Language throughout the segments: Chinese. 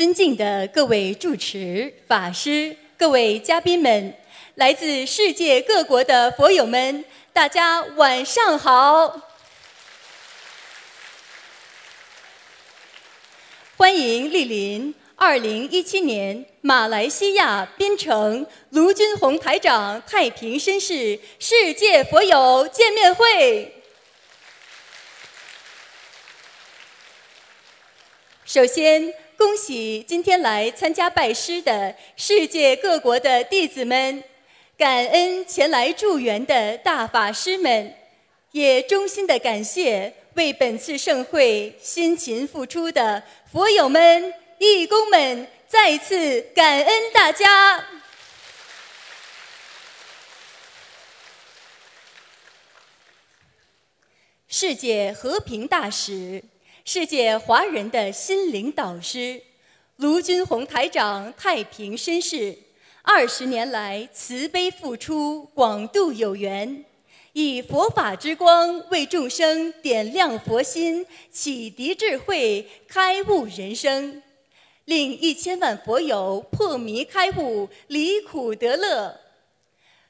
尊敬的各位主持、法师、各位嘉宾们，来自世界各国的佛友们，大家晚上好！欢迎莅临二零一七年马来西亚槟城卢军宏台长太平绅士世界佛友见面会。首先，恭喜今天来参加拜师的世界各国的弟子们，感恩前来助缘的大法师们，也衷心的感谢为本次盛会辛勤付出的佛友们、义工们，再次感恩大家。世界和平大使。世界华人的心灵导师，卢军宏台长太平绅士，二十年来慈悲付出，广度有缘，以佛法之光为众生点亮佛心，启迪智慧，开悟人生，令一千万佛友破迷开悟，离苦得乐。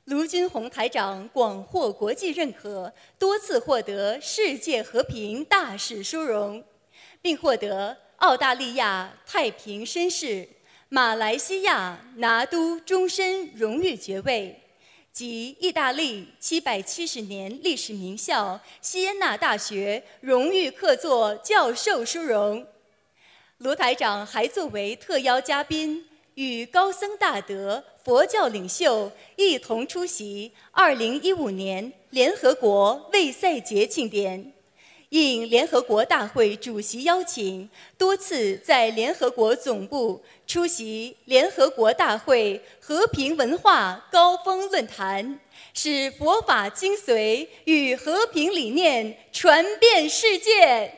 卢军宏台长广获国际认可，多次获得世界和平大使殊荣。并获得澳大利亚太平绅士、马来西亚拿督终身荣誉爵位及意大利七百七十年历史名校锡耶纳大学荣誉客座教授殊荣。卢台长还作为特邀嘉宾，与高僧大德、佛教领袖一同出席2015年联合国卫赛节庆典。应联合国大会主席邀请，多次在联合国总部出席联合国大会和平文化高峰论坛，使佛法精髓与和平理念传遍世界。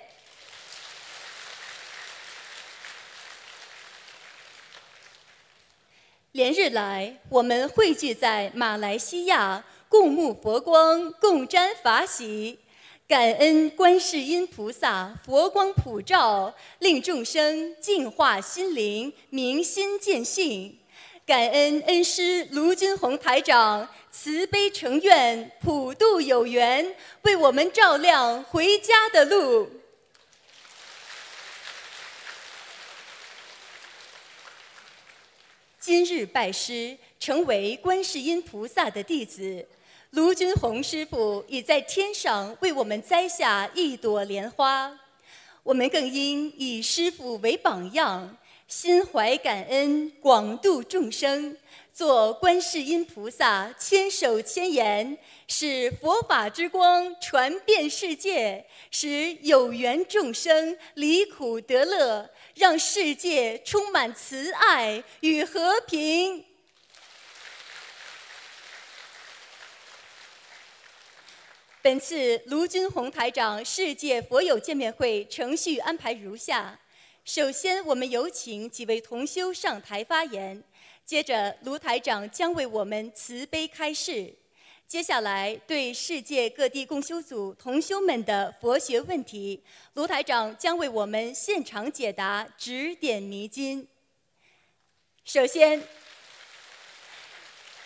连日来，我们汇聚在马来西亚，共沐佛光，共沾法喜。感恩观世音菩萨佛光普照，令众生净化心灵，明心见性。感恩恩师卢军宏台长慈悲成愿，普度有缘，为我们照亮回家的路。今日拜师，成为观世音菩萨的弟子。卢军宏师傅已在天上为我们栽下一朵莲花，我们更应以师傅为榜样，心怀感恩，广度众生，做观世音菩萨千手千眼，使佛法之光传遍世界，使有缘众生离苦得乐，让世界充满慈爱与和平。本次卢军宏台长世界佛友见面会程序安排如下：首先，我们有请几位同修上台发言；接着，卢台长将为我们慈悲开示；接下来，对世界各地共修组同修们的佛学问题，卢台长将为我们现场解答，指点迷津。首先。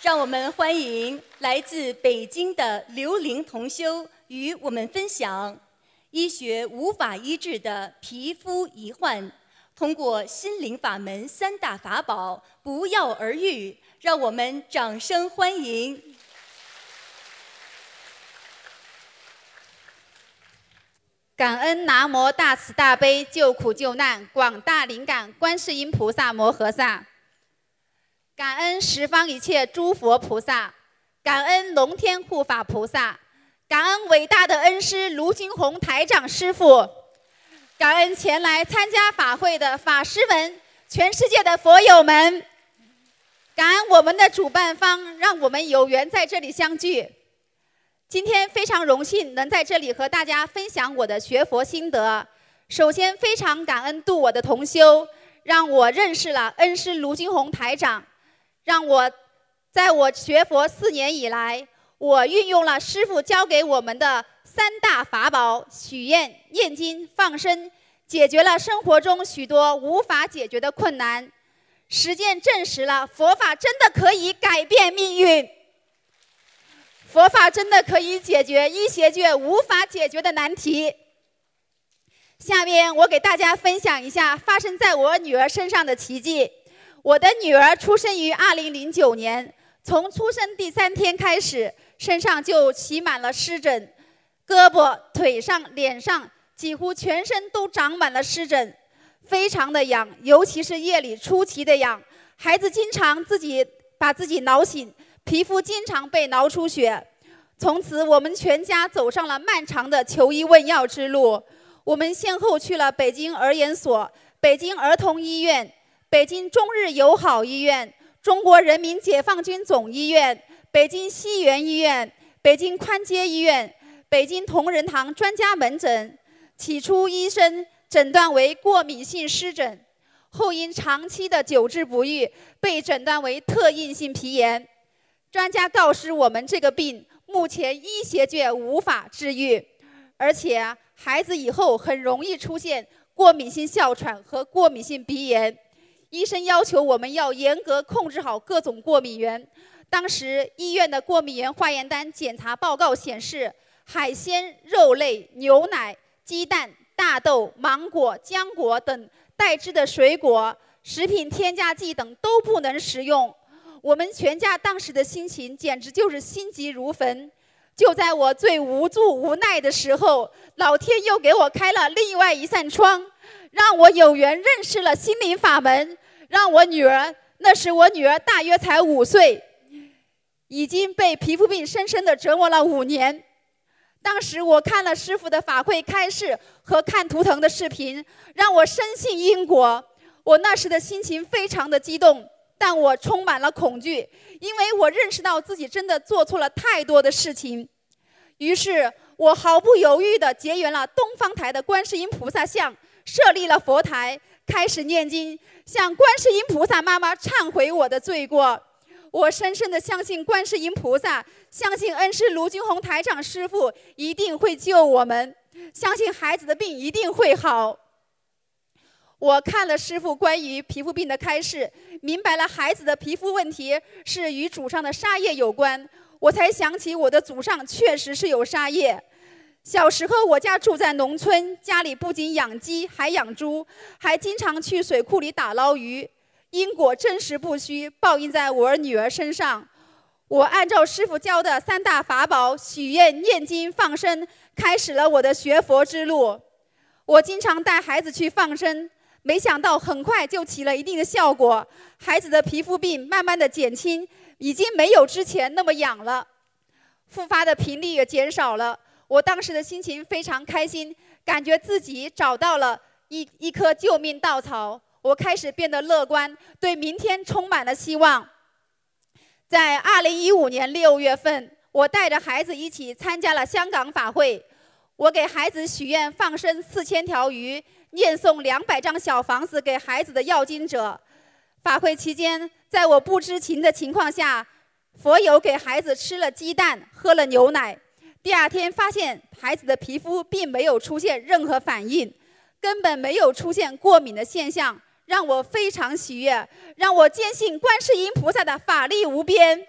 让我们欢迎来自北京的刘玲同修与我们分享医学无法医治的皮肤疑患，通过心灵法门三大法宝不药而愈。让我们掌声欢迎！感恩南无大慈大悲救苦救难广大灵感观世音菩萨摩诃萨。感恩十方一切诸佛菩萨，感恩龙天护法菩萨，感恩伟大的恩师卢金红台长师傅，感恩前来参加法会的法师们，全世界的佛友们，感恩我们的主办方，让我们有缘在这里相聚。今天非常荣幸能在这里和大家分享我的学佛心得。首先，非常感恩度我的同修，让我认识了恩师卢金红台长。让我在我学佛四年以来，我运用了师父教给我们的三大法宝：许愿、念经、放生，解决了生活中许多无法解决的困难。实践证实了佛法真的可以改变命运，佛法真的可以解决医学界无法解决的难题。下面我给大家分享一下发生在我女儿身上的奇迹。我的女儿出生于2009年，从出生第三天开始，身上就起满了湿疹，胳膊、腿上、脸上几乎全身都长满了湿疹。非常的痒，尤其是夜里出奇的痒。孩子经常自己把自己挠醒，皮肤经常被挠出血。从此，我们全家走上了漫长的求医问药之路。我们先后去了北京儿研所、北京儿童医院、北京中日友好医院、中国人民解放军总医院、北京西园医院、北京宽街医院、北京同仁堂专家门诊。起初，医生。诊断为过敏性湿疹，后因长期的久治不愈，被诊断为特应性皮炎。专家告知我们，这个病目前医学界无法治愈，而且孩子以后很容易出现过敏性哮喘和过敏性鼻炎。医生要求我们要严格控制好各种过敏源。当时医院的过敏原化验单检查报告显示，海鲜、肉类、牛奶、鸡蛋。大豆、芒果、浆果等带汁的水果、食品添加剂等都不能食用。我们全家当时的心情简直就是心急如焚。就在我最无助无奈的时候，老天又给我开了另外一扇窗，让我有缘认识了心灵法门。让我女儿，那时我女儿大约才五岁，已经被皮肤病深深的折磨了五年。当时我看了师傅的法会开示和看图腾的视频，让我深信因果。我那时的心情非常的激动，但我充满了恐惧，因为我认识到自己真的做错了太多的事情。于是我毫不犹豫地结缘了东方台的观世音菩萨像，设立了佛台，开始念经，向观世音菩萨妈妈忏悔我的罪过。我深深的相信观世音菩萨，相信恩师卢军红台长师傅一定会救我们，相信孩子的病一定会好。我看了师傅关于皮肤病的开示，明白了孩子的皮肤问题是与祖上的杀业有关，我才想起我的祖上确实是有杀业。小时候我家住在农村，家里不仅养鸡，还养猪，还经常去水库里打捞鱼。因果真实不虚，报应在我女儿身上。我按照师傅教的三大法宝许愿、念经、放生，开始了我的学佛之路。我经常带孩子去放生，没想到很快就起了一定的效果，孩子的皮肤病慢慢的减轻，已经没有之前那么痒了，复发的频率也减少了。我当时的心情非常开心，感觉自己找到了一一棵救命稻草。我开始变得乐观，对明天充满了希望。在二零一五年六月份，我带着孩子一起参加了香港法会。我给孩子许愿放生四千条鱼，念诵两百张小房子给孩子的要经者。法会期间，在我不知情的情况下，佛友给孩子吃了鸡蛋，喝了牛奶。第二天发现孩子的皮肤并没有出现任何反应，根本没有出现过敏的现象。让我非常喜悦，让我坚信观世音菩萨的法力无边。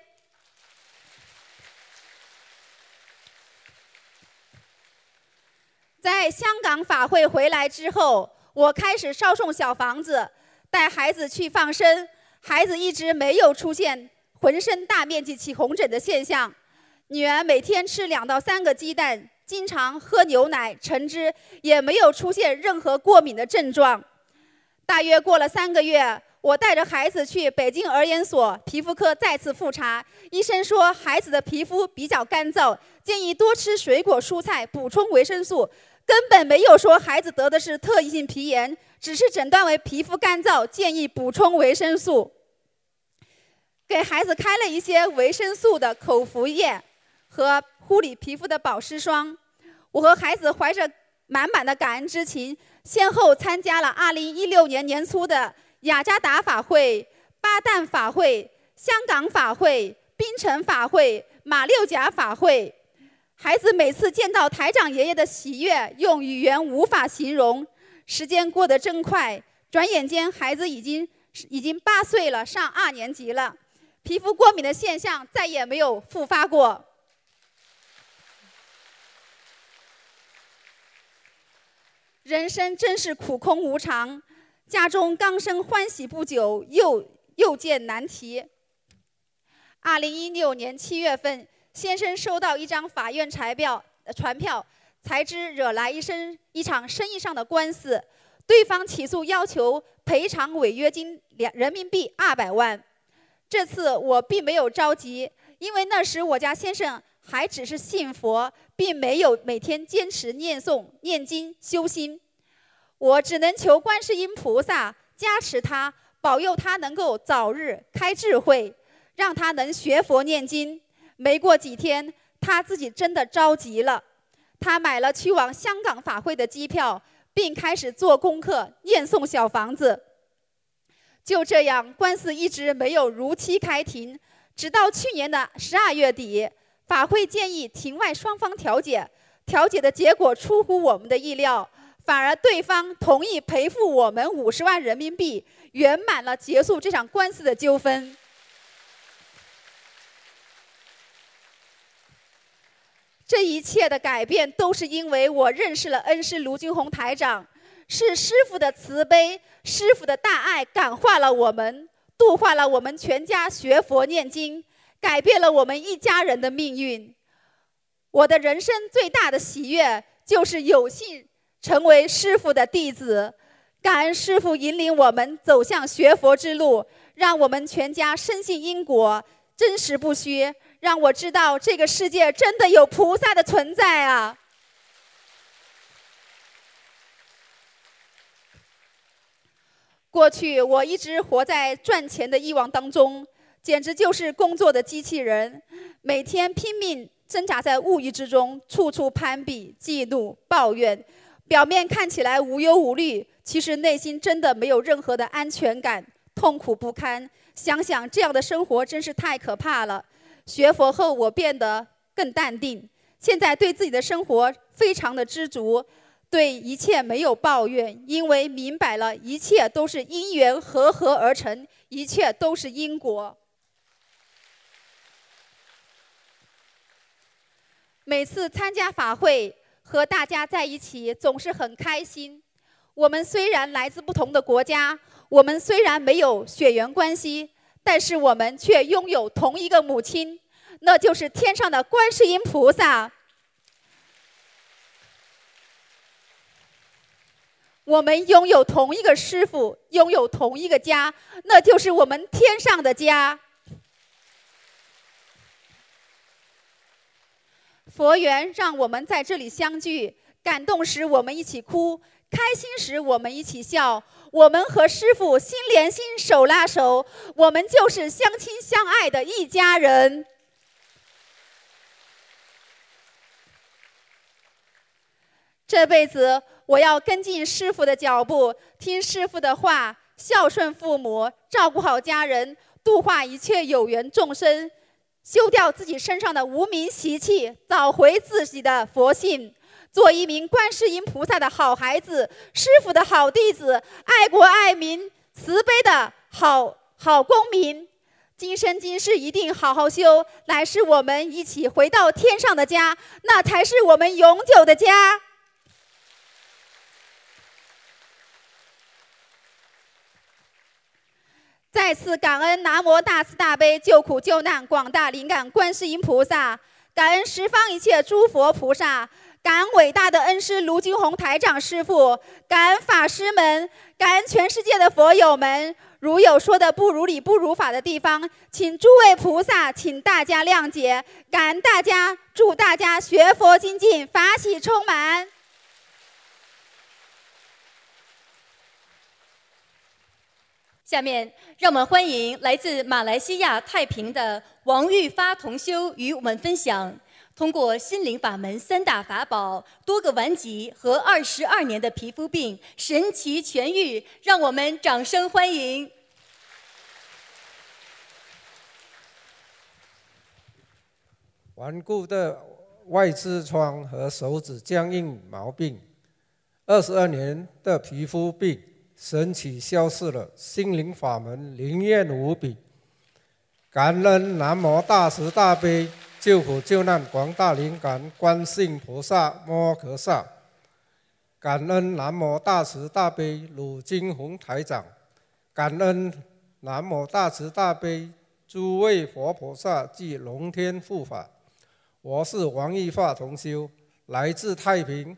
在香港法会回来之后，我开始烧送小房子，带孩子去放生，孩子一直没有出现浑身大面积起红疹的现象。女儿每天吃两到三个鸡蛋，经常喝牛奶、橙汁，也没有出现任何过敏的症状。大约过了三个月，我带着孩子去北京儿研所皮肤科再次复查，医生说孩子的皮肤比较干燥，建议多吃水果蔬菜，补充维生素。根本没有说孩子得的是特异性皮炎，只是诊断为皮肤干燥，建议补充维生素。给孩子开了一些维生素的口服液和护理皮肤的保湿霜。我和孩子怀着满满的感恩之情。先后参加了2016年年初的雅加达法会、巴旦法会、香港法会、槟城法会、马六甲法会。孩子每次见到台长爷爷的喜悦，用语言无法形容。时间过得真快，转眼间孩子已经已经八岁了，上二年级了。皮肤过敏的现象再也没有复发过。人生真是苦空无常，家中刚生欢喜不久，又又见难题。二零一六年七月份，先生收到一张法院传票，传票才知惹来一生一场生意上的官司，对方起诉要求赔偿违约金两人民币二百万。这次我并没有着急，因为那时我家先生还只是信佛，并没有每天坚持念诵、念经、修心。我只能求观世音菩萨加持他，保佑他能够早日开智慧，让他能学佛念经。没过几天，他自己真的着急了，他买了去往香港法会的机票，并开始做功课、念诵小房子。就这样，官司一直没有如期开庭，直到去年的十二月底，法会建议庭外双方调解，调解的结果出乎我们的意料，反而对方同意赔付我们五十万人民币，圆满了结束这场官司的纠纷。这一切的改变，都是因为我认识了恩师卢军红台长。是师傅的慈悲，师傅的大爱感化了我们，度化了我们全家学佛念经，改变了我们一家人的命运。我的人生最大的喜悦就是有幸成为师傅的弟子，感恩师傅引领我们走向学佛之路，让我们全家深信因果，真实不虚，让我知道这个世界真的有菩萨的存在啊！过去我一直活在赚钱的欲望当中，简直就是工作的机器人，每天拼命挣扎在物欲之中，处处攀比、嫉妒、抱怨，表面看起来无忧无虑，其实内心真的没有任何的安全感，痛苦不堪。想想这样的生活真是太可怕了。学佛后，我变得更淡定，现在对自己的生活非常的知足。对一切没有抱怨，因为明白了一切都是因缘合合而成，一切都是因果。每次参加法会和大家在一起，总是很开心。我们虽然来自不同的国家，我们虽然没有血缘关系，但是我们却拥有同一个母亲，那就是天上的观世音菩萨。我们拥有同一个师傅，拥有同一个家，那就是我们天上的家。佛缘让我们在这里相聚，感动时我们一起哭，开心时我们一起笑。我们和师傅心连心，手拉手，我们就是相亲相爱的一家人。这辈子。我要跟进师傅的脚步，听师傅的话，孝顺父母，照顾好家人，度化一切有缘众生，修掉自己身上的无名习气，找回自己的佛性，做一名观世音菩萨的好孩子，师傅的好弟子，爱国爱民、慈悲的好好公民。今生今世一定好好修，来世我们一起回到天上的家，那才是我们永久的家。再次感恩南无大慈大悲救苦救难广大灵感观世音菩萨，感恩十方一切诸佛菩萨，感恩伟大的恩师卢金红台长师傅，感恩法师们，感恩全世界的佛友们。如有说的不如理、不如法的地方，请诸位菩萨，请大家谅解。感恩大家，祝大家学佛精进，法喜充满。下面，让我们欢迎来自马来西亚太平的王玉发同修与我们分享，通过心灵法门三大法宝、多个顽疾和二十二年的皮肤病神奇痊愈，让我们掌声欢迎。顽固的外痔疮和手指僵硬毛病，二十二年的皮肤病神奇消失了，心灵法门灵验无比。感恩南无大慈大悲救苦救难广大灵感观世音菩萨摩诃萨。感恩南无大慈大悲鲁金红台长。感恩南无大慈大悲诸位佛菩萨及龙天护法。我是王义发同修，来自太平。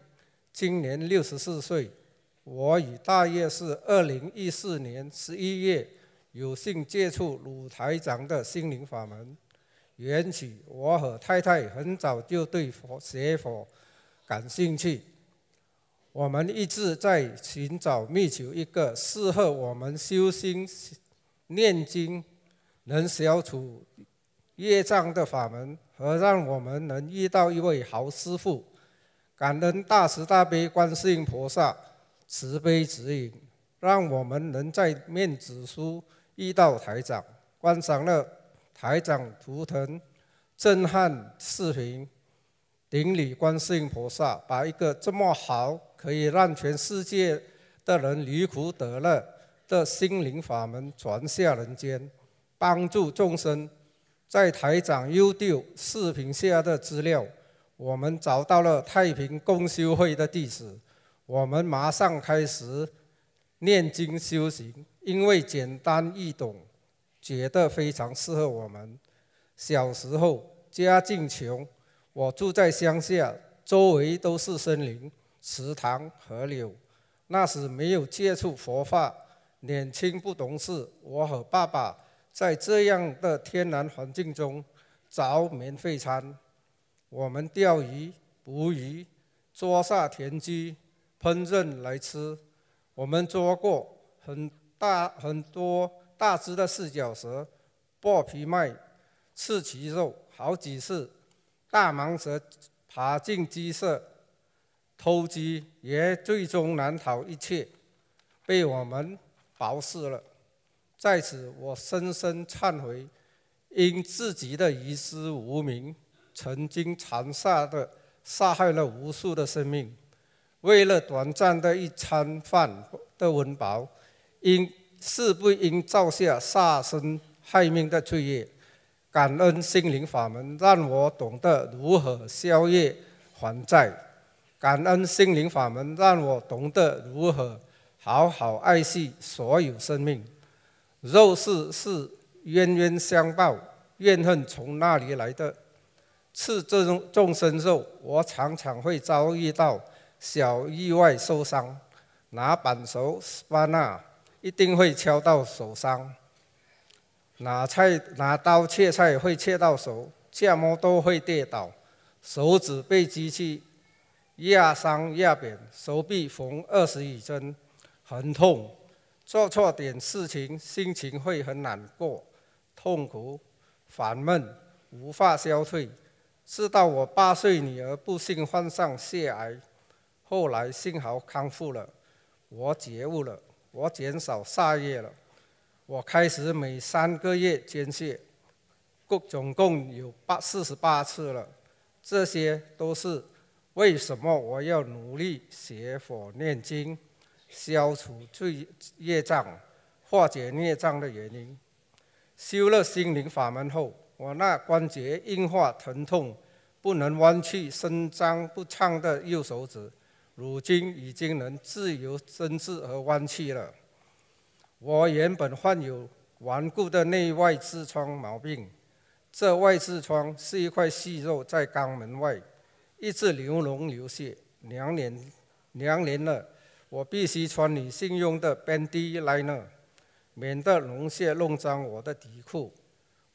今年六十四岁，我与大约是二零一四年十一月有幸接触鲁台长的心灵法门。缘起，我和太太很早就对佛学佛感兴趣，我们一直在寻找觅求一个适合我们修心、念经、能消除业障的法门，和让我们能遇到一位好师傅。感恩大慈大悲观世音菩萨慈悲指引，让我们能在面子书遇到台长，观赏了台长图腾震撼视频，顶礼观世音菩萨，把一个这么好可以让全世界的人离苦得乐的心灵法门传下人间，帮助众生。在台长 YouTube 视频下的资料。我们找到了太平共修会的地址，我们马上开始念经修行，因为简单易懂，觉得非常适合我们。小时候家境穷，我住在乡下，周围都是森林、池塘、河流。那时没有接触佛法，年轻不懂事，我和爸爸在这样的天然环境中找免费餐。我们钓鱼、捕鱼、捉下田鸡、烹饪来吃。我们捉过很大很多大只的四脚蛇、剥皮卖、吃其肉，好几次。大蟒蛇爬进鸡舍偷鸡，也最终难逃一切，被我们保释了。在此，我深深忏悔，因自己的遗失无名。曾经残杀的杀害了无数的生命，为了短暂的一餐饭的温饱，因是不应造下杀生害命的罪业？感恩心灵法门，让我懂得如何消业还债；感恩心灵法门，让我懂得如何好好爱惜所有生命。肉是是冤冤相报，怨恨从哪里来的？吃这种众生肉，我常常会遭遇到小意外受伤。拿板手、巴纳一定会敲到手伤。拿菜、拿刀切菜会切到手，切么都会跌倒。手指被机器压伤压扁，手臂缝二十余针，很痛。做错点事情，心情会很难过、痛苦、烦闷，无法消退。直到我八岁女儿不幸患上血癌，后来幸好康复了，我觉悟了，我减少下业了，我开始每三个月捐血，共总共有八四十八次了，这些都是为什么我要努力学佛念经，消除罪业障，化解孽障的原因。修了心灵法门后。我那关节硬化、疼痛、不能弯曲、伸张不畅的右手指，如今已经能自由伸直和弯曲了。我原本患有顽固的内外痔疮毛病，这外痔疮是一块细肉在肛门外，一直流脓流血，两年两年了，我必须穿女性用的 Bandy Liner，免得脓血弄脏我的底裤。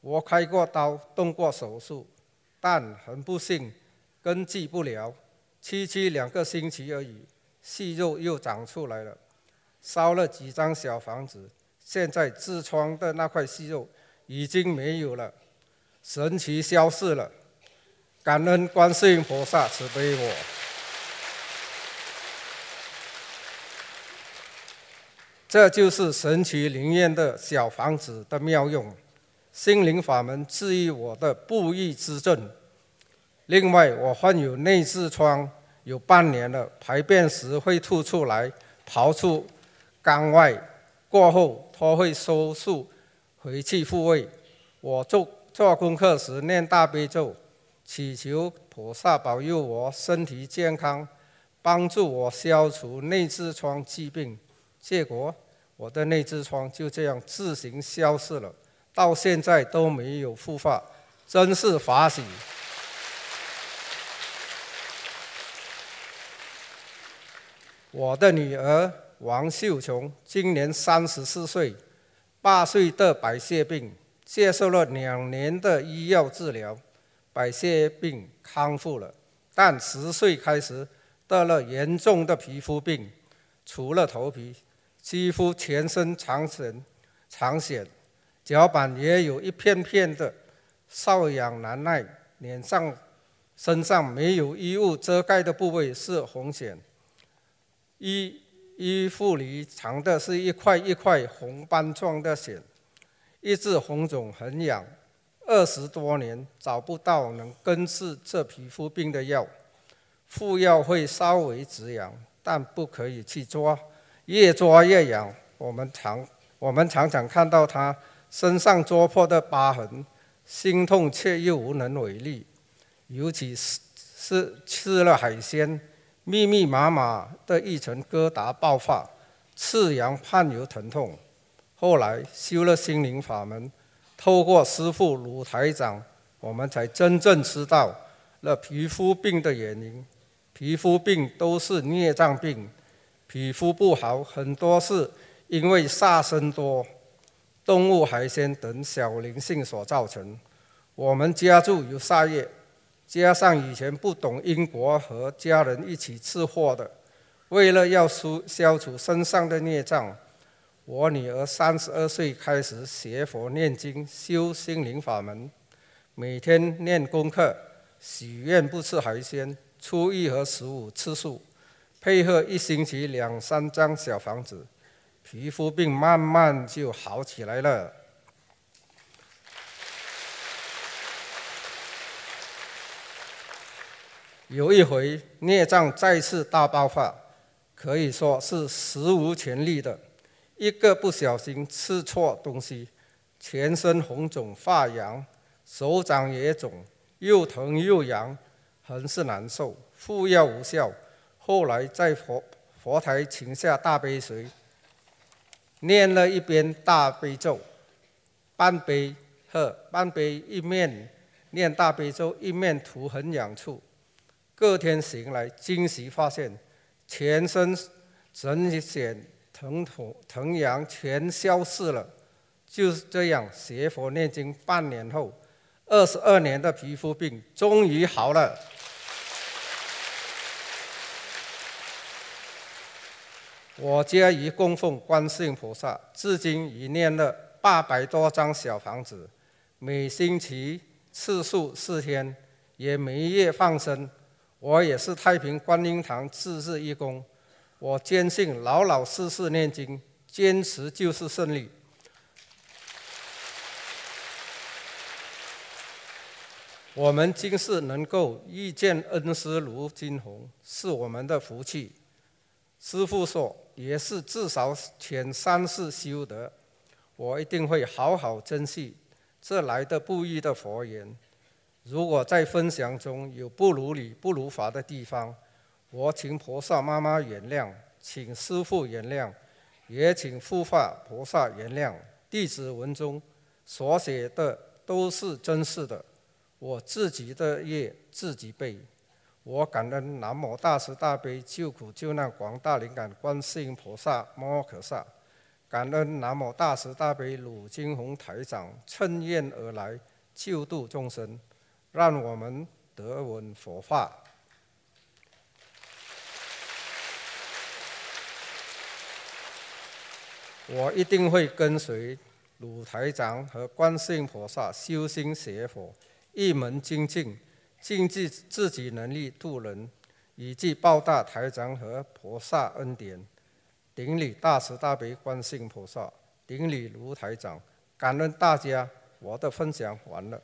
我开过刀，动过手术，但很不幸，根治不了。区区两个星期而已，息肉又长出来了。烧了几张小房子，现在痔疮的那块息肉已经没有了，神奇消失了。感恩观世音菩萨慈悲我。这就是神奇灵验的小房子的妙用。心灵法门治愈我的不育之症。另外，我患有内痔疮，有半年了，排便时会吐出来，刨出肛外，过后他会收术回去复位。我做做功课时念大悲咒，祈求菩萨保佑我身体健康，帮助我消除内痔疮疾病。结果我的内痔疮就这样自行消失了，到现在都没有复发，真是法喜。我的女儿王秀琼今年三十四岁，八岁得白血病，接受了两年的医药治疗，白血病康复了。但十岁开始得了严重的皮肤病，除了头皮，几乎全身长癣、长癣，脚板也有一片片的瘙痒难耐，脸上、身上没有衣物遮盖的部位是红癣。衣衣服里藏的是一块一块红斑状的癣，一直红肿很痒，二十多年找不到能根治这皮肤病的药，敷药会稍微止痒，但不可以去抓，越抓越痒。我们常我们常常看到他身上抓破的疤痕，心痛却又无能为力，尤其是是吃了海鲜。密密麻麻的一层疙瘩爆发，刺痒汗流疼痛。后来修了心灵法门，透过师父鲁台长，我们才真正知道了皮肤病的原因。皮肤病都是孽障病，皮肤不好很多是因为杀生多、动物、海鲜等小灵性所造成。我们家住有杀业。加上以前不懂因果，和家人一起吃货的，为了要消消除身上的孽障，我女儿三十二岁开始学佛念经修心灵法门，每天念功课，许愿不吃海鲜，初一和十五吃素，配合一星期两三张小房子，皮肤病慢慢就好起来了。有一回孽障再次大爆发，可以说是史无前例的。一个不小心吃错东西，全身红肿发痒，手掌也肿，又疼又痒，很是难受。敷药无效，后来在佛佛台请下大杯水，念了一边大悲咒，半杯喝半杯，一面念大悲咒，一面涂很痒处。隔天醒来，惊喜发现全身整癣、疼痛、疼痒全消失了。就是这样，学佛念经半年后，二十二年的皮肤病终于好了。我家已供奉观世音菩萨，至今已念了八百多张小房子，每星期次数四天，也每月放生。我也是太平观音堂自治义工，我坚信老老实实念经，坚持就是胜利。我们今世能够遇见恩师卢金红，是我们的福气。师父说，也是至少前三世修得，我一定会好好珍惜这来的不易的佛缘。如果在分享中有不如理、不如法的地方，我请菩萨妈妈原谅，请师父原谅，也请护法菩萨原谅。弟子文中所写的都是真实的，我自己的业自己背。我感恩南无大慈大悲救苦救难广大灵感观世音菩萨摩诃萨，感恩南无大慈大悲鲁金红台长趁愿而来救度众生。让我们得闻佛法。我一定会跟随鲁台长和观世音菩萨修心学佛，一门精进，尽自自己能力度人，以及报答台长和菩萨恩典。顶礼大慈大悲观世音菩萨，顶礼卢台长，感恩大家。我的分享完了。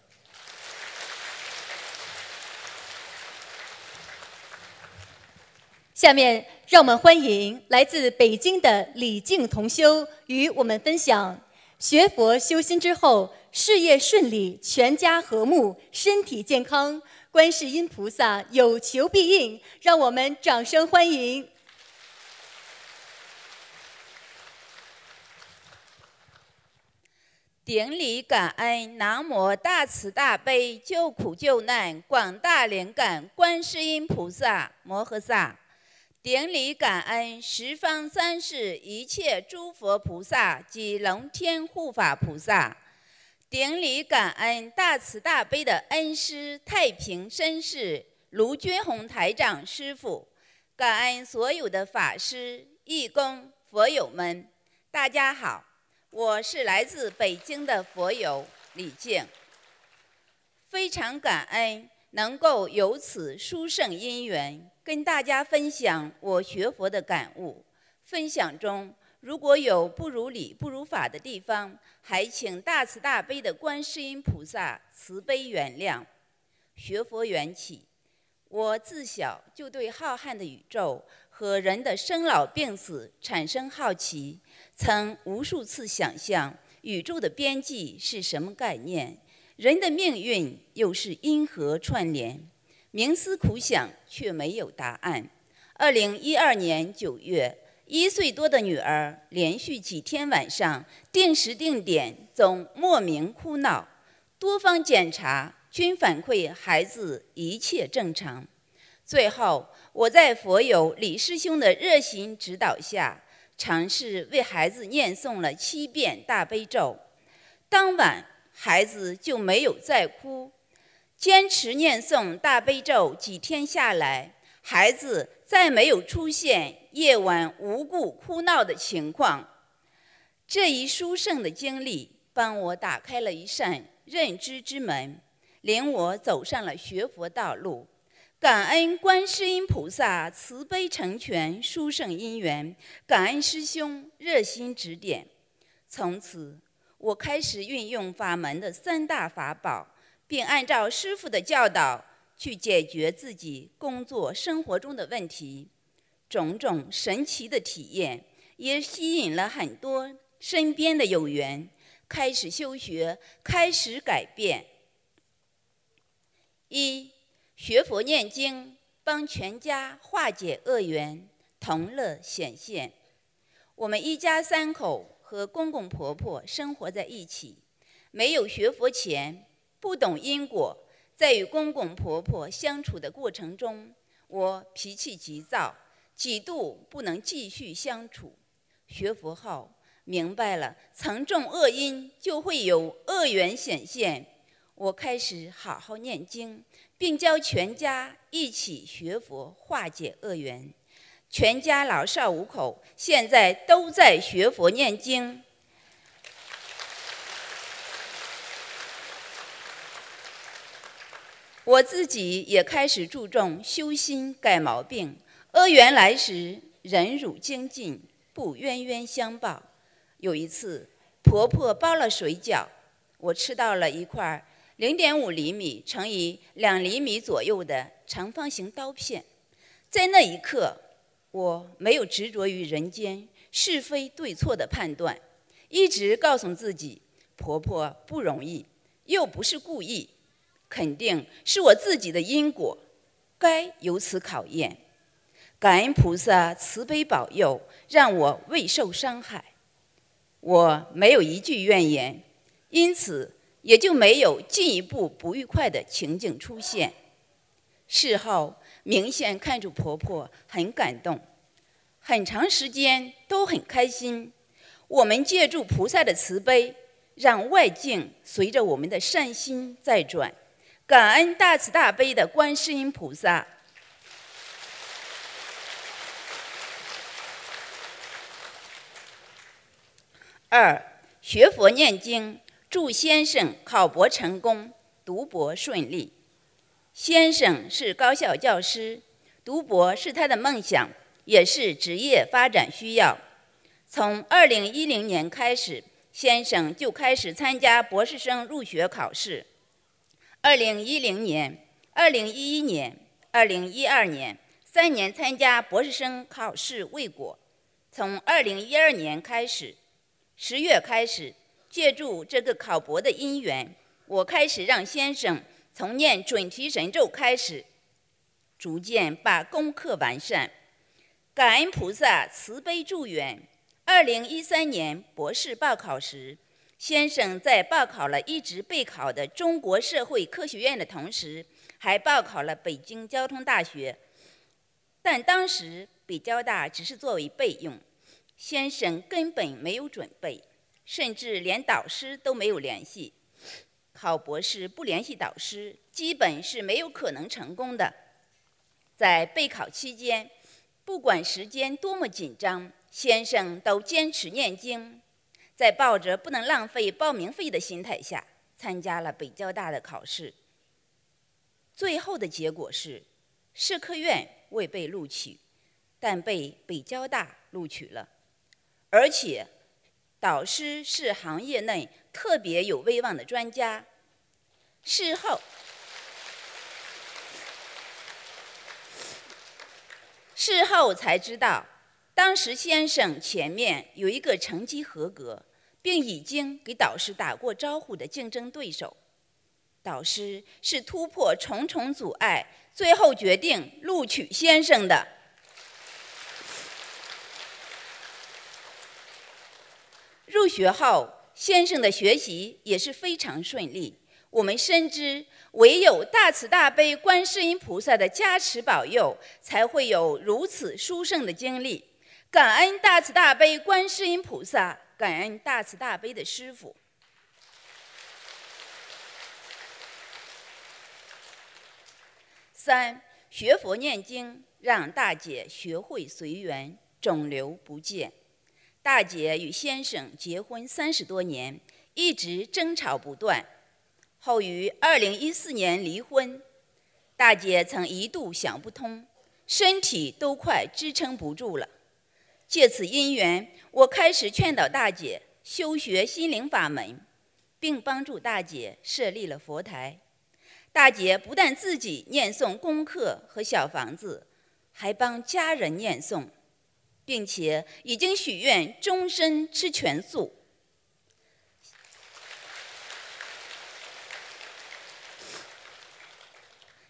下面让我们欢迎来自北京的李静同修与我们分享学佛修心之后事业顺利、全家和睦、身体健康，观世音菩萨有求必应。让我们掌声欢迎。顶礼感恩南无大慈大悲救苦救难广大灵感观世音菩萨摩诃萨，顶礼感恩十方三世一切诸佛菩萨及龙天护法菩萨，顶礼感恩大慈大悲的恩师太平绅士卢军宏台长师傅，感恩所有的法师、义工、佛友们，大家好。我是来自北京的佛友李静，非常感恩能够有此殊胜因缘，跟大家分享我学佛的感悟。分享中如果有不如理、不如法的地方，还请大慈大悲的观世音菩萨慈悲原谅。学佛缘起，我自小就对浩瀚的宇宙和人的生老病死产生好奇。曾无数次想象宇宙的边际是什么概念，人的命运又是因何串联？冥思苦想却没有答案。二零一二年九月，一岁多的女儿连续几天晚上定时定点总莫名哭闹，多方检查均反馈孩子一切正常。最后，我在佛友李师兄的热心指导下。尝试为孩子念诵了七遍大悲咒，当晚孩子就没有再哭。坚持念诵大悲咒几天下来，孩子再没有出现夜晚无故哭闹的情况。这一殊胜的经历，帮我打开了一扇认知之门，领我走上了学佛道路。感恩观世音菩萨慈悲成全殊胜因缘，感恩师兄热心指点。从此，我开始运用法门的三大法宝，并按照师傅的教导去解决自己工作生活中的问题。种种神奇的体验，也吸引了很多身边的有缘，开始修学，开始改变。一。学佛念经，帮全家化解恶缘，同乐显现。我们一家三口和公公婆婆生活在一起。没有学佛前，不懂因果，在与公公婆婆相处的过程中，我脾气急躁，几度不能继续相处。学佛后，明白了，曾种恶因，就会有恶缘显现。我开始好好念经。并教全家一起学佛，化解恶缘。全家老少五口现在都在学佛念经。我自己也开始注重修心改毛病。恶缘来时，忍辱精进，不冤冤相报。有一次，婆婆包了水饺，我吃到了一块。零点五厘米乘以两厘米左右的长方形刀片，在那一刻，我没有执着于人间是非对错的判断，一直告诉自己，婆婆不容易，又不是故意，肯定是我自己的因果，该由此考验。感恩菩萨慈悲保佑，让我未受伤害，我没有一句怨言，因此。也就没有进一步不愉快的情景出现。事后明显看出婆婆很感动，很长时间都很开心。我们借助菩萨的慈悲，让外境随着我们的善心在转。感恩大慈大悲的观世音菩萨。二学佛念经。祝先生考博成功，读博顺利。先生是高校教师，读博是他的梦想，也是职业发展需要。从2010年开始，先生就开始参加博士生入学考试。2010年、2011年、2012年三年参加博士生考试未果，从二零一二年开始，十月开始，借助这个考博的因缘，我开始让先生从念准提神咒开始，逐渐把功课完善。感恩菩萨慈悲助缘。二零一三年博士报考时，先生在报考了一直备考的中国社会科学院的同时，还报考了北京交通大学。但当时北交大只是作为备用，先生根本没有准备，甚至连导师都没有联系。考博士不联系导师，基本是没有可能成功的。在备考期间，不管时间多么紧张，先生都坚持念经，在抱着不能浪费报名费的心态下，参加了北交大的考试。最后的结果是，社科院。未被录取，但被北交大录取了，而且导师是行业内特别有威望的专家。事后，事后才知道，当时先生前面有一个成绩合格，并已经给导师打过招呼的竞争对手，导师是突破重重阻碍。最后决定录取先生的。入学后，先生的学习也是非常顺利。我们深知，唯有大慈大悲观世音菩萨的加持保佑，才会有如此殊胜的经历。感恩大慈大悲观世音菩萨，感恩大慈大悲的师父。三学佛念经，让大姐学会随缘，肿瘤不见。大姐与先生结婚三十多年，一直争吵不断，后于二零一四年离婚。大姐曾一度想不通，身体都快支撑不住了。借此因缘，我开始劝导大姐修学心灵法门，并帮助大姐设立了佛台。大姐不但自己念诵功课和小房子，还帮家人念诵，并且已经许愿终身吃全素。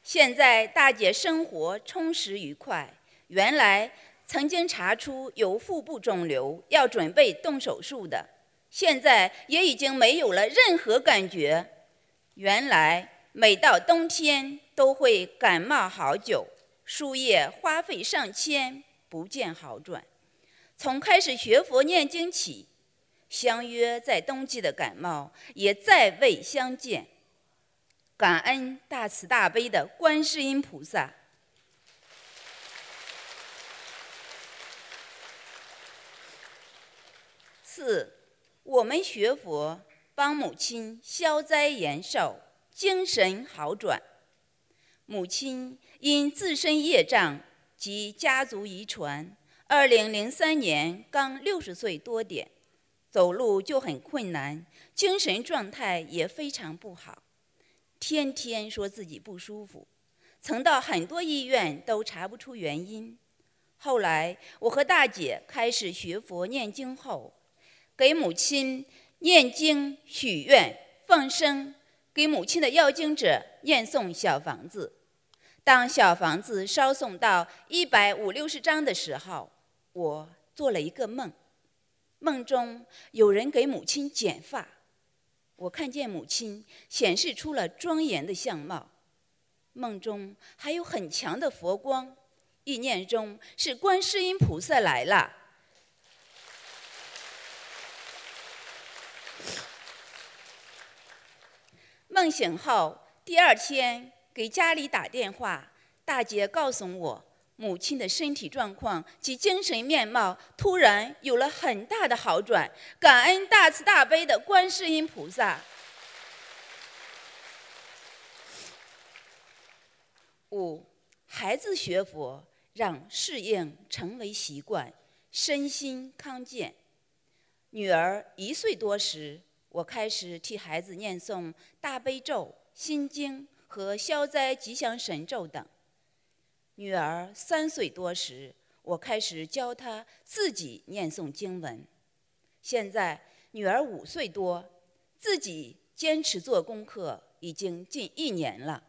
现在大姐生活充实愉快。原来曾经查出有腹部肿瘤，要准备动手术的，现在也已经没有了任何感觉。原来。每到冬天都会感冒好久，输液花费上千，不见好转。从开始学佛念经起，相约在冬季的感冒也再未相见。感恩大慈大悲的观世音菩萨。四，我们学佛帮母亲消灾延寿。精神好转。母亲因自身业障及家族遗传，2003年刚六十岁多点，走路就很困难，精神状态也非常不好，天天说自己不舒服，曾到很多医院都查不出原因。后来我和大姐开始学佛念经后，给母亲念经许愿放生。给母亲的要经者念诵小房子，当小房子烧送到一百五六十张的时候，我做了一个梦，梦中有人给母亲剪发，我看见母亲显示出了庄严的相貌，梦中还有很强的佛光，意念中是观世音菩萨来了。梦醒后，第二天给家里打电话，大姐告诉我，母亲的身体状况及精神面貌突然有了很大的好转，感恩大慈大悲的观世音菩萨。五，孩子学佛，让适应成为习惯，身心康健。女儿一岁多时。我开始替孩子念诵大悲咒、心经和消灾吉祥神咒等。女儿三岁多时，我开始教她自己念诵经文。现在女儿五岁多，自己坚持做功课已经近一年了。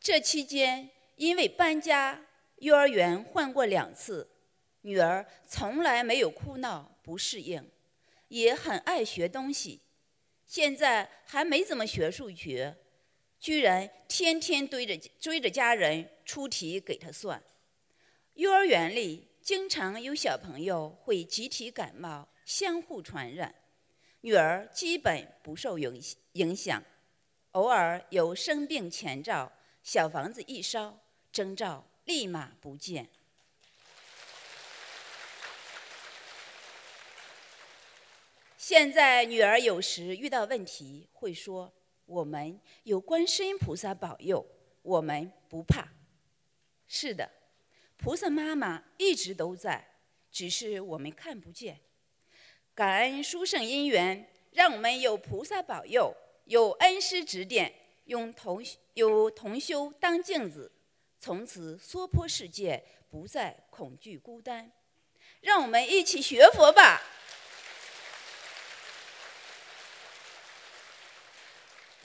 这期间，因为搬家，幼儿园换过两次，女儿从来没有哭闹不适应，也很爱学东西。现在还没怎么学数学，居然天天追着追着家人出题给她算。幼儿园里经常有小朋友会集体感冒，相互传染，女儿基本不受影影响，偶尔有生病前兆，小房子一烧，征兆立马不见。现在女儿有时遇到问题会说：“我们有观世音菩萨保佑，我们不怕。”是的，菩萨妈妈一直都在，只是我们看不见。感恩殊胜因缘，让我们有菩萨保佑，有恩师指点，用同有同修当镜子，从此娑婆世界不再恐惧孤单。让我们一起学佛吧。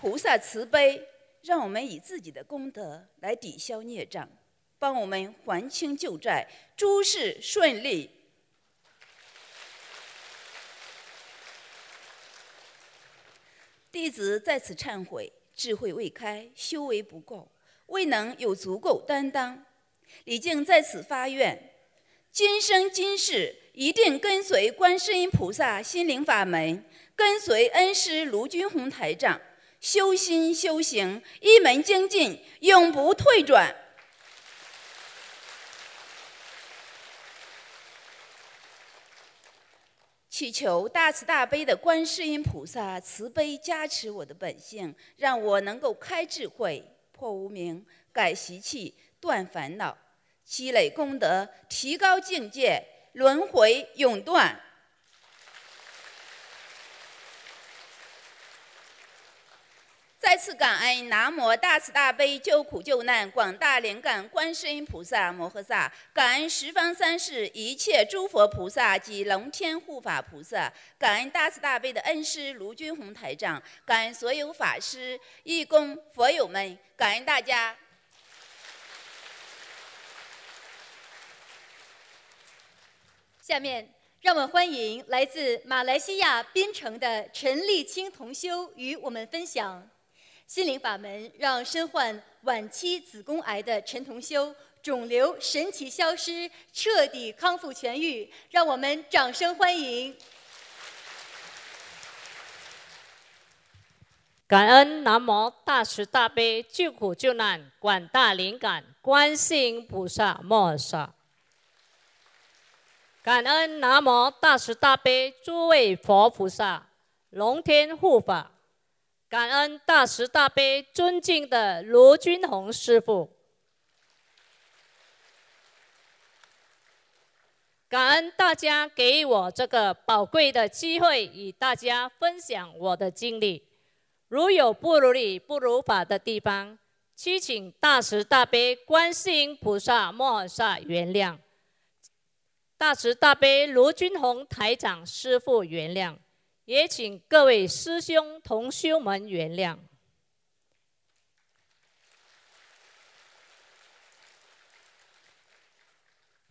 菩萨慈悲，让我们以自己的功德来抵消孽障，帮我们还清旧债，诸事顺利。弟子在此忏悔，智慧未开，修为不够，未能有足够担当。李靖在此发愿，今生今世一定跟随观世音菩萨心灵法门，跟随恩师卢军宏台长。修心修行，一门精进，永不退转。祈求大慈大悲的观世音菩萨慈悲加持我的本性，让我能够开智慧、破无明、改习气、断烦恼，积累功德，提高境界，轮回永断。再次感恩南无大慈大悲救苦救难广大灵感观世音菩萨摩诃萨，感恩十方三世一切诸佛菩萨及龙天护法菩萨，感恩大慈大悲的恩师卢军宏台长，感恩所有法师、义工、佛友们，感恩大家。下面，让我们欢迎来自马来西亚槟城的陈立清同修与我们分享。心灵法门让身患晚期子宫癌的陈同修肿瘤神奇消失，彻底康复痊愈，让我们掌声欢迎！感恩南无大慈大悲救苦救难广大灵感观世音菩萨摩诃萨，感恩南无大慈大悲诸位佛菩萨龙天护法。感恩大慈大悲尊敬的罗君宏师傅，感恩大家给我这个宝贵的机会，与大家分享我的经历。如有不如理、不如法的地方，祈请大慈大悲观世音菩萨摩诃萨原谅，大慈大悲罗君宏台长师傅原谅。也请各位师兄同修们原谅。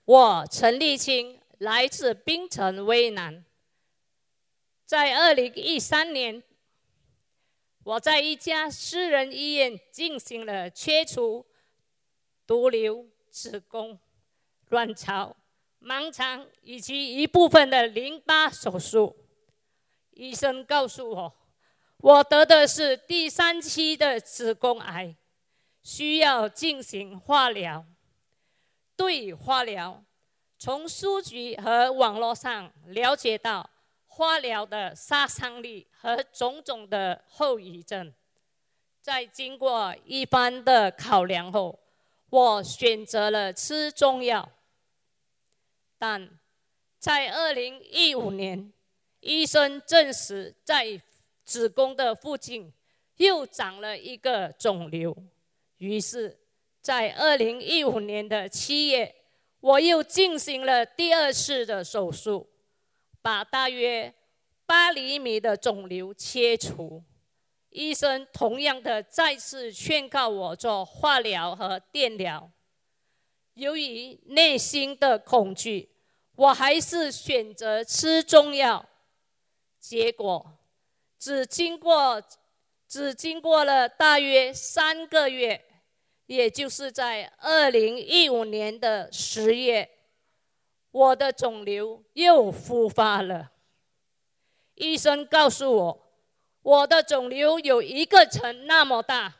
我陈立清来自槟城威南，在二零一三年，我在一家私人医院进行了切除毒瘤、子宫、卵巢、盲肠以及一部分的淋巴手术。医生告诉我，我得的是第三期的子宫癌，需要进行化疗。对化疗，从书籍和网络上了解到化疗的杀伤力和种种的后遗症，在经过一番的考量后，我选择了吃中药。但在二零一五年。医生证实，在子宫的附近又长了一个肿瘤。于是，在二零一五年的七月，我又进行了第二次的手术，把大约八厘米的肿瘤切除。医生同样的再次劝告我做化疗和电疗。由于内心的恐惧，我还是选择吃中药。结果，只经过只经过了大约三个月，也就是在二零一五年的十月，我的肿瘤又复发了。医生告诉我。我的肿瘤有一个层那么大，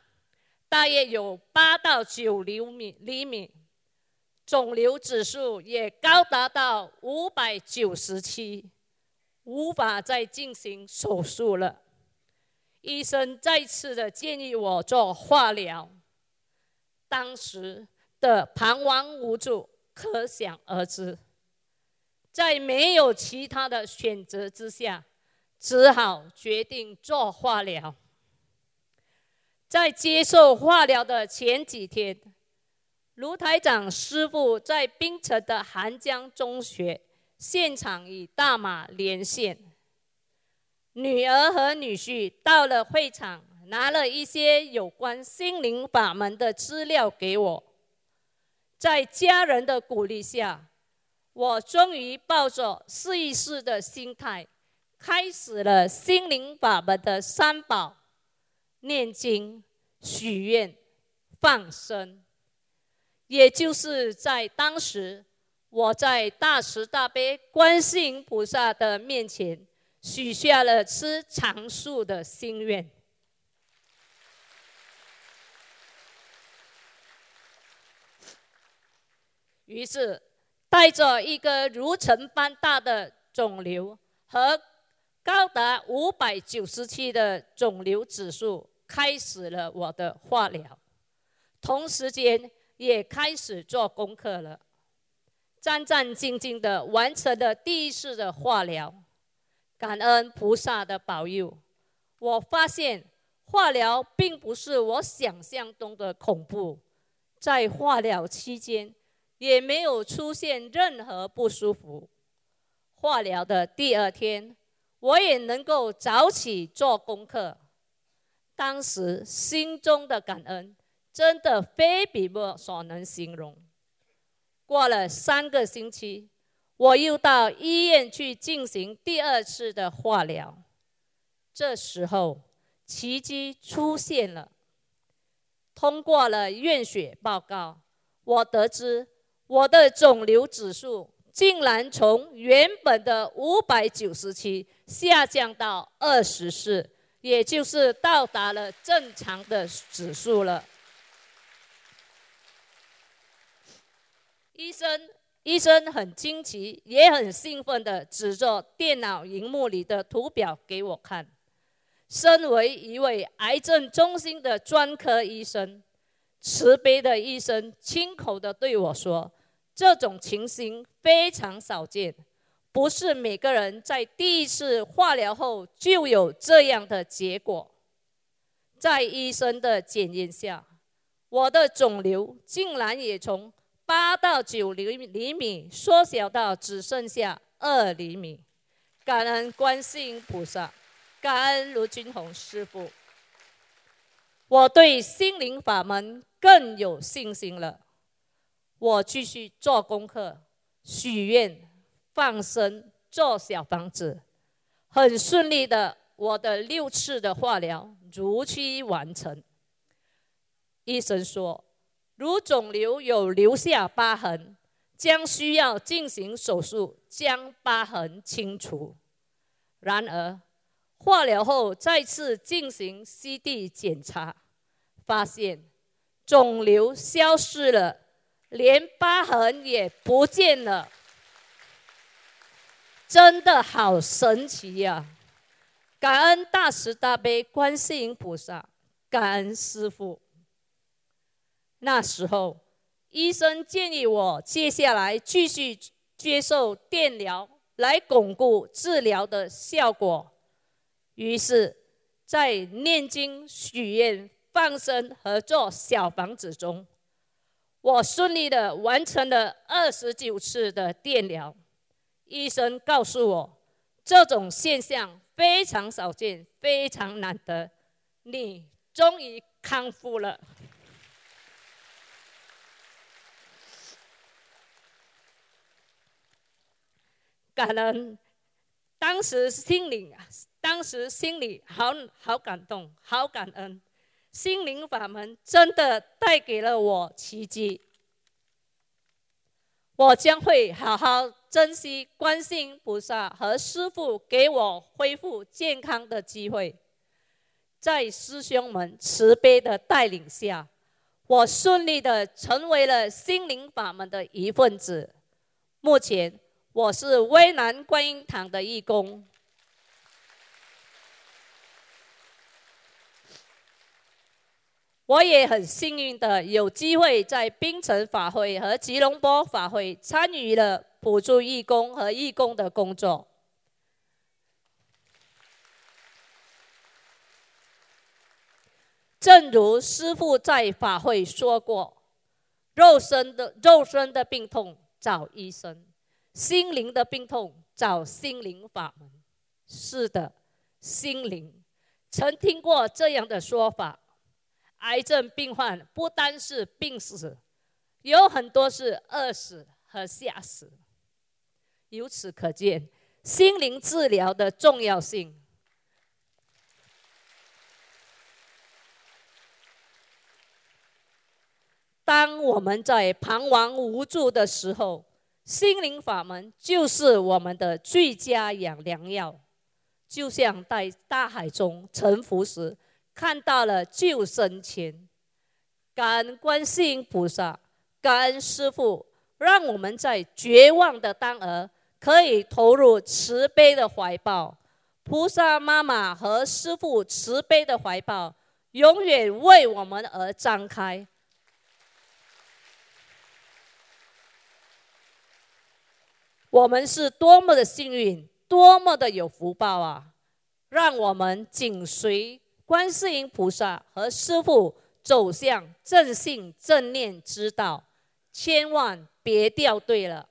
大约有八到九厘米厘米，肿瘤指数也高达到五百九十七，无法再进行手术了。医生再次的建议我做化疗，当时的彷徨无助可想而知，在没有其他的选择之下。只好决定做化疗。在接受化疗的前几天，卢台长师傅在槟城的韩江中学现场与大马连线。女儿和女婿到了会场，拿了一些有关心灵法门的资料给我。在家人的鼓励下，我终于抱着试一试的心态。开始了心灵法门的三宝：念经、许愿、放生。也就是在当时，我在大慈大悲观世音菩萨的面前，许下了吃长寿的心愿。于是，带着一个如尘般大的肿瘤和。高达五百九十七的肿瘤指数，开始了我的化疗，同时间也开始做功课了，战战兢兢的完成了第一次的化疗，感恩菩萨的保佑，我发现化疗并不是我想象中的恐怖，在化疗期间也没有出现任何不舒服，化疗的第二天。我也能够早起做功课，当时心中的感恩真的非笔墨所能形容。过了三个星期，我又到医院去进行第二次的化疗，这时候奇迹出现了。通过了验血报告，我得知我的肿瘤指数。竟然从原本的五百九十七下降到二十四，也就是到达了正常的指数了。医生，医生很惊奇，也很兴奋的指着电脑荧幕里的图表给我看。身为一位癌症中心的专科医生，慈悲的医生亲口的对我说。这种情形非常少见，不是每个人在第一次化疗后就有这样的结果。在医生的检验下，我的肿瘤竟然也从八到九厘厘米缩小到只剩下二厘米。感恩观世音菩萨，感恩卢军宏师傅，我对心灵法门更有信心了。我继续做功课、许愿、放生、做小房子，很顺利的，我的六次的化疗如期完成。医生说，如肿瘤有留下疤痕，将需要进行手术将疤痕清除。然而，化疗后再次进行 CT 检查，发现肿瘤消失了。连疤痕也不见了，真的好神奇呀！感恩大慈大悲观世音菩萨，感恩师父。那时候，医生建议我接下来继续接受电疗，来巩固治疗的效果。于是，在念经、许愿、放生和做小房子中，我顺利的完成了二十九次的电疗。医生告诉我，这种现象非常少见，非常难得。你终于康复了。感恩，当时心里，当时心里好好感动，好感恩，心灵法门真的带给了我奇迹。我将会好好珍惜观世音菩萨和师父给我恢复健康的机会，在师兄们慈悲的带领下，我顺利的成为了心灵法门的一份子。目前。我是威南观音堂的义工，我也很幸运的有机会在槟城法会和吉隆坡法会参与了补助义工和义工的工作。正如师父在法会说过：“肉身的肉身的病痛找医生。”心灵的病痛，找心灵法门。是的，心灵。曾听过这样的说法：癌症病患不单是病死，有很多是饿死和吓死。由此可见，心灵治疗的重要性。当我们在彷徨无助的时候，心灵法门就是我们的最佳养良药，就像在大海中沉浮时看到了救生圈。感恩观世音菩萨，感恩师父，让我们在绝望的当儿可以投入慈悲的怀抱。菩萨妈妈和师父慈悲的怀抱，永远为我们而张开。我们是多么的幸运，多么的有福报啊！让我们紧随观世音菩萨和师父走向正信正念之道，千万别掉队了。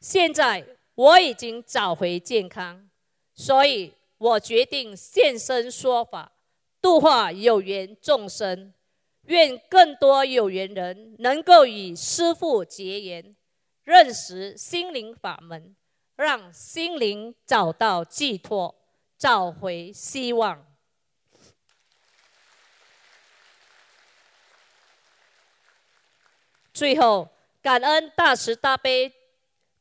现在我已经找回健康，所以我决定现身说法，度化有缘众生。愿更多有缘人能够与师父结缘，认识心灵法门，让心灵找到寄托，找回希望。最后，感恩大慈大悲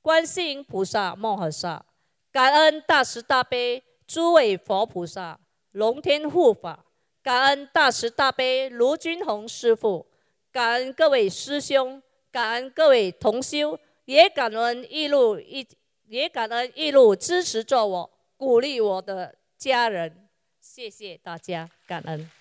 观世音菩萨摩诃萨，感恩大慈大悲诸位佛菩萨、龙天护法。感恩大慈大悲卢军宏师傅，感恩各位师兄，感恩各位同修，也感恩一路一也感恩一路支持着我、鼓励我的家人，谢谢大家，感恩。